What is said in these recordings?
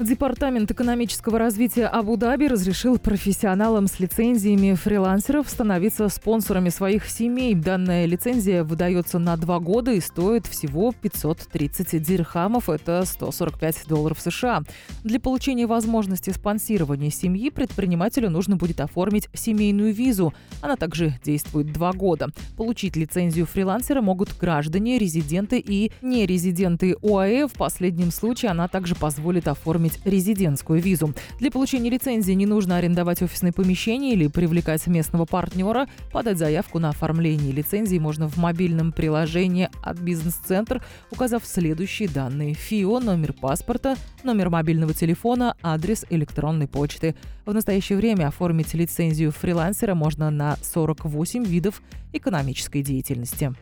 Департамент экономического развития Абу-Даби разрешил профессионалам с лицензиями фрилансеров становиться спонсорами своих семей. Данная лицензия выдается на два года и стоит всего 530 дирхамов, это 145 долларов США. Для получения возможности спонсирования семьи предпринимателю нужно будет оформить семейную визу. Она также действует два года. Получить лицензию фрилансера могут граждане, резиденты и нерезиденты ОАЭ. В последнем случае она также позволит оформить оформить резидентскую визу. Для получения лицензии не нужно арендовать офисное помещение или привлекать местного партнера. Подать заявку на оформление лицензии можно в мобильном приложении от бизнес-центр, указав следующие данные. ФИО, номер паспорта, номер мобильного телефона, адрес электронной почты. В настоящее время оформить лицензию фрилансера можно на 48 видов экономической деятельности.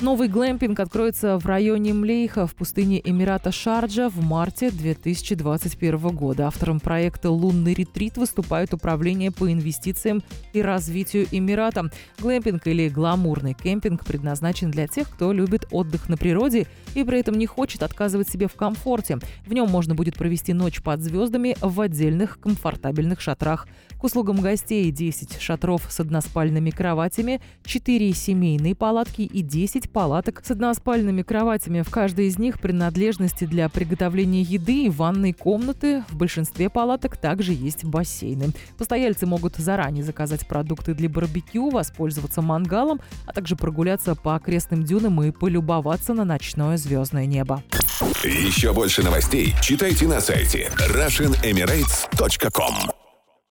Новый глэмпинг откроется в районе Млейха в пустыне Эмирата Шарджа в марте 2021 года. Автором проекта «Лунный ретрит» выступает Управление по инвестициям и развитию Эмирата. Глэмпинг или гламурный кемпинг предназначен для тех, кто любит отдых на природе и при этом не хочет отказывать себе в комфорте. В нем можно будет провести ночь под звездами в отдельных комфортабельных шатрах. К услугам гостей 10 шатров с односпальными кроватями, 4 семейные палатки и 10 палаток с односпальными кроватями. В каждой из них принадлежности для приготовления еды и ванной комнаты. В большинстве палаток также есть бассейны. Постояльцы могут заранее заказать продукты для барбекю, воспользоваться мангалом, а также прогуляться по окрестным дюнам и полюбоваться на ночное звездное небо. Еще больше новостей читайте на сайте RussianEmirates.com